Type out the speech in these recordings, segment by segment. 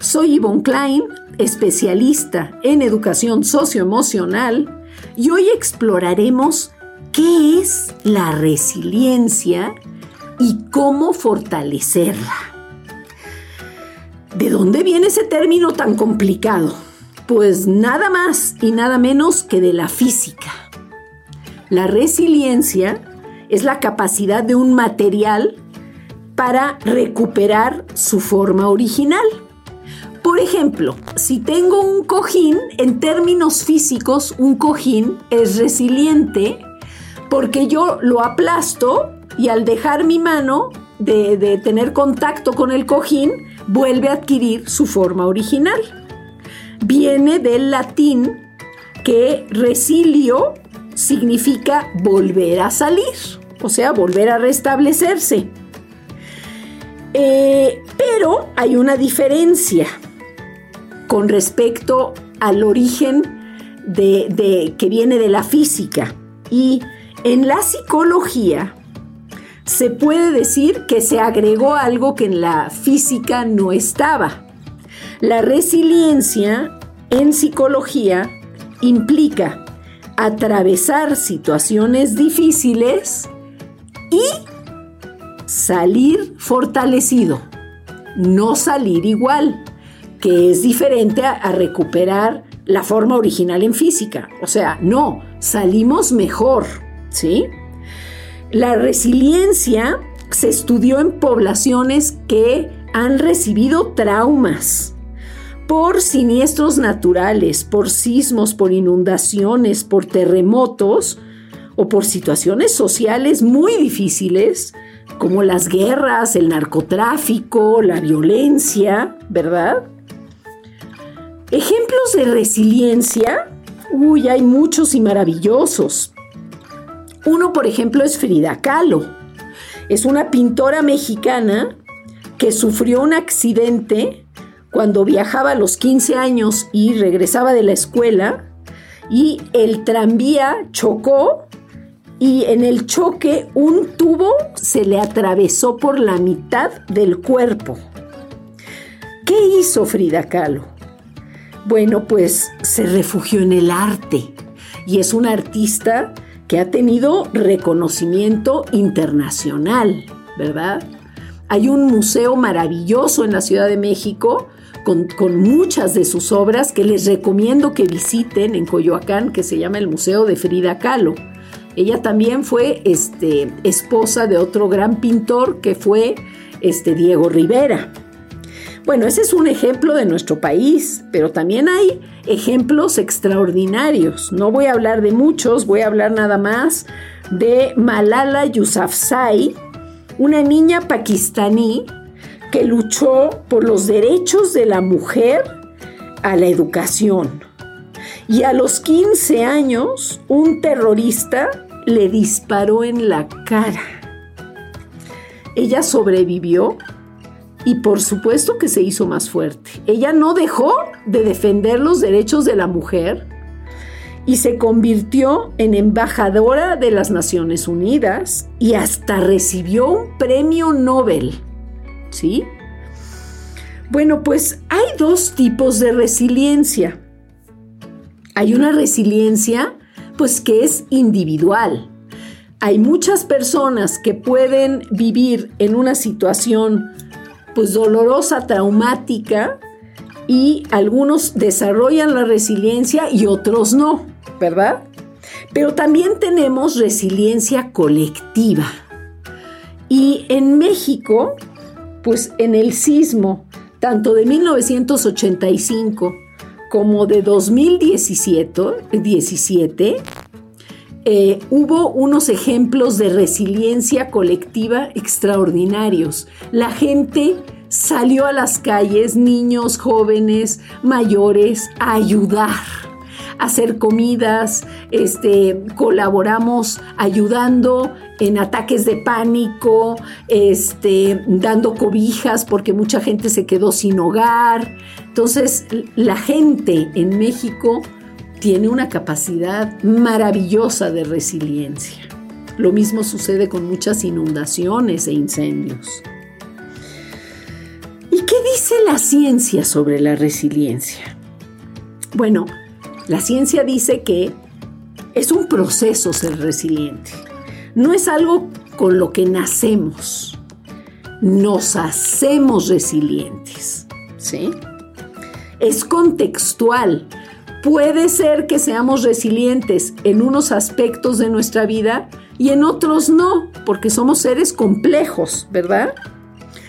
Soy Yvonne Klein, especialista en educación socioemocional, y hoy exploraremos qué es la resiliencia y cómo fortalecerla. ¿De dónde viene ese término tan complicado? Pues nada más y nada menos que de la física. La resiliencia es la capacidad de un material para recuperar su forma original. Por ejemplo, si tengo un cojín, en términos físicos, un cojín es resiliente porque yo lo aplasto y al dejar mi mano de, tener contacto con el cojín, vuelve a adquirir su forma original. Viene del latín que resilio significa volver a salir, o sea, volver a restablecerse. Eh, pero hay una diferencia con respecto al origen de, que viene de la física. Y en la psicología se puede decir que se agregó algo que en la física no estaba. La resiliencia en psicología implica atravesar situaciones difíciles y salir fortalecido, no salir igual que es diferente a, recuperar la forma original en física. O sea, no, salimos mejor, ¿sí? La resiliencia se estudió en poblaciones que han recibido traumas por siniestros naturales, por sismos, por inundaciones, por terremotos o por situaciones sociales muy difíciles como las guerras, el narcotráfico, la violencia, ¿verdad? Ejemplos de resiliencia, uy, hay muchos y maravillosos. Uno, por ejemplo, es Frida Kahlo. Es una pintora mexicana que sufrió un accidente cuando viajaba a los 15 años y regresaba de la escuela y el tranvía chocó y en el choque un tubo se le atravesó por la mitad del cuerpo. ¿Qué hizo Frida Kahlo? Bueno, pues se refugió en el arte y es un artista que ha tenido reconocimiento internacional, ¿verdad? Hay un museo maravilloso en la Ciudad de México con, muchas de sus obras que les recomiendo que visiten en Coyoacán, que se llama el Museo de Frida Kahlo. Ella también fue este, esposa de otro gran pintor que fue este, Diego Rivera. Bueno, ese es un ejemplo de nuestro país, pero también hay ejemplos extraordinarios. No voy a hablar de muchos, voy a hablar nada más de Malala Yousafzai, una niña pakistaní que luchó por los derechos de la mujer a la educación. Y a los 15 años, un terrorista le disparó en la cara. Ella sobrevivió y por supuesto que se hizo más fuerte. Ella no dejó de defender los derechos de la mujer y se convirtió en embajadora de las Naciones Unidas y hasta recibió un premio Nobel. ¿Sí? Bueno, pues hay dos tipos de resiliencia. Hay una resiliencia pues que es individual. Hay muchas personas que pueden vivir en una situación pues dolorosa, traumática, y algunos desarrollan la resiliencia y otros no, ¿verdad? Pero también tenemos resiliencia colectiva. Y en México, pues en el sismo, tanto de 1985 como de 2017, 17, eh, hubo unos ejemplos de resiliencia colectiva extraordinarios. La gente salió a las calles, niños, jóvenes, mayores, a ayudar, hacer comidas, este, colaboramos ayudando en ataques de pánico, este, dando cobijas porque mucha gente se quedó sin hogar. Entonces, la gente en México tiene una capacidad maravillosa de resiliencia. Lo mismo sucede con muchas inundaciones e incendios. ¿Y qué dice la ciencia sobre la resiliencia? Bueno, la ciencia dice que es un proceso ser resiliente. No es algo con lo que nacemos. Nos hacemos resilientes. ¿Sí? Es contextual. Puede ser que seamos resilientes en unos aspectos de nuestra vida y en otros no, porque somos seres complejos, ¿verdad?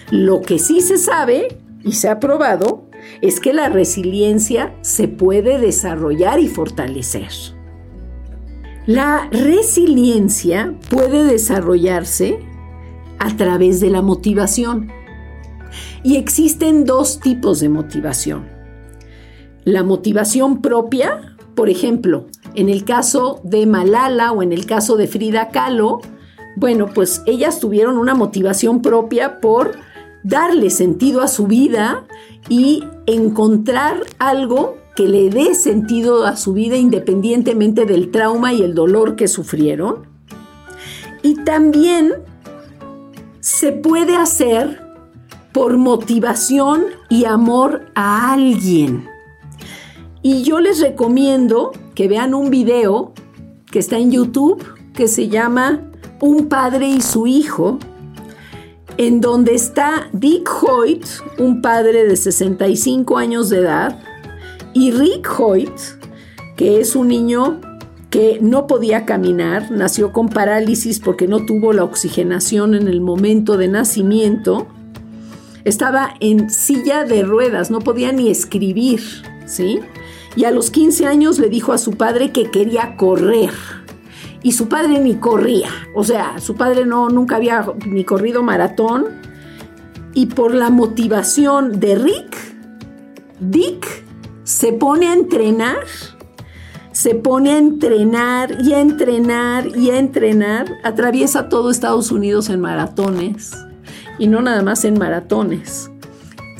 Lo que sí se sabe y se ha probado es que la resiliencia se puede desarrollar y fortalecer. La resiliencia puede desarrollarse a través de la motivación. Y existen dos tipos de motivación. La motivación propia, por ejemplo, en el caso de Malala o en el caso de Frida Kahlo, bueno, pues ellas tuvieron una motivación propia por darle sentido a su vida y encontrar algo que le dé sentido a su vida independientemente del trauma y el dolor que sufrieron. Y también se puede hacer por motivación y amor a alguien. Y yo les recomiendo que vean un video que está en YouTube que se llama Un padre y su hijo, en donde está Dick Hoyt, un padre de 65 años de edad, y Rick Hoyt, que es un niño que no podía caminar, nació con parálisis porque no tuvo la oxigenación en el momento de nacimiento, estaba en silla de ruedas, no podía ni escribir, ¿sí? Y a los 15 años le dijo a su padre que quería correr. Y su padre ni corría, o sea, su padre no nunca había ni corrido maratón. Y por la motivación de Rick, Dick se pone a entrenar, se pone a entrenar y a entrenar y a entrenar, atraviesa todo Estados Unidos en maratones y no nada más en maratones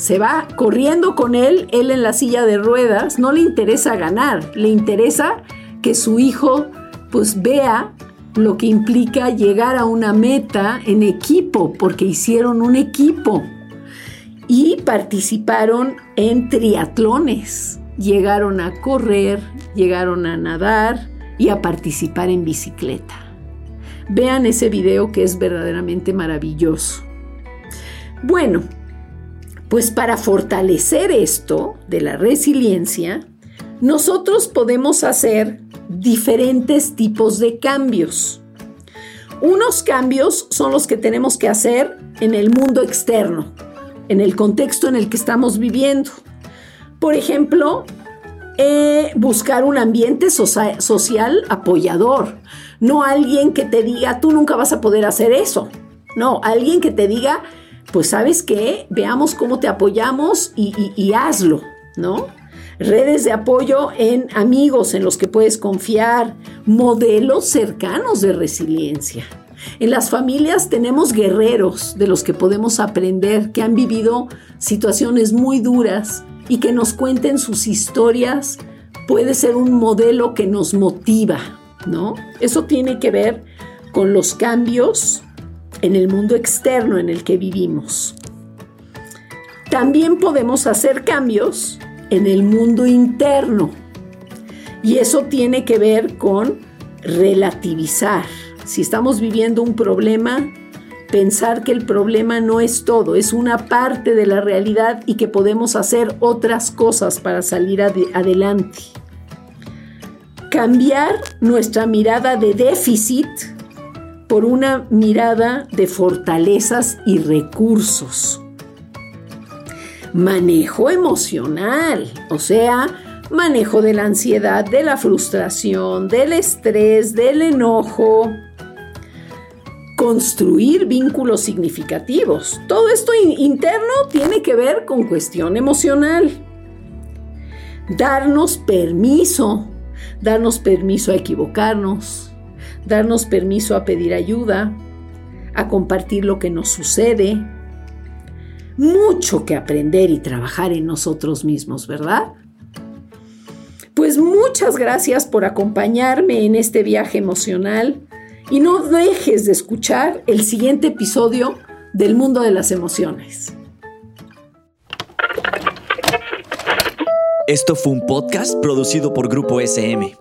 se va corriendo con él, él en la silla de ruedas, no le interesa ganar, le interesa que su hijo pues vea lo que implica llegar a una meta en equipo, porque hicieron un equipo y participaron en triatlones, llegaron a correr, llegaron a nadar y a participar en bicicleta. Vean ese video que es verdaderamente maravilloso. Bueno, pues para fortalecer esto de la resiliencia, nosotros podemos hacer diferentes tipos de cambios. Unos cambios son los que tenemos que hacer en el mundo externo, en el contexto en el que estamos viviendo. Por ejemplo, eh, buscar un ambiente social apoyador, no alguien que te diga, tú nunca vas a poder hacer eso. No, alguien que te diga, pues sabes qué, veamos cómo te apoyamos y, hazlo, ¿no? redes de apoyo en amigos en los que puedes confiar, modelos cercanos de resiliencia. En las familias tenemos guerreros de los que podemos aprender, que han vivido situaciones muy duras y que nos cuenten sus historias. Puede ser un modelo que nos motiva, ¿no? Eso tiene que ver con los cambios en el mundo externo en el que vivimos. También podemos hacer cambios en el mundo interno. Y eso tiene que ver con relativizar. Si estamos viviendo un problema, pensar que el problema no es todo, es una parte de la realidad y que podemos hacer otras cosas para salir adelante. Cambiar nuestra mirada de déficit por una mirada de fortalezas y recursos. Manejo emocional, o sea, manejo de la ansiedad, de la frustración, del estrés, del enojo. Construir vínculos significativos. Todo esto interno tiene que ver con cuestión emocional. Darnos permiso darnos permiso a equivocarnos, darnos permiso a pedir ayuda, a compartir lo que nos sucede. Mucho que aprender y trabajar en nosotros mismos, ¿verdad? Pues muchas gracias por acompañarme en este viaje emocional y no dejes de escuchar el siguiente episodio del mundo de las emociones. Esto fue un podcast producido por Grupo SM.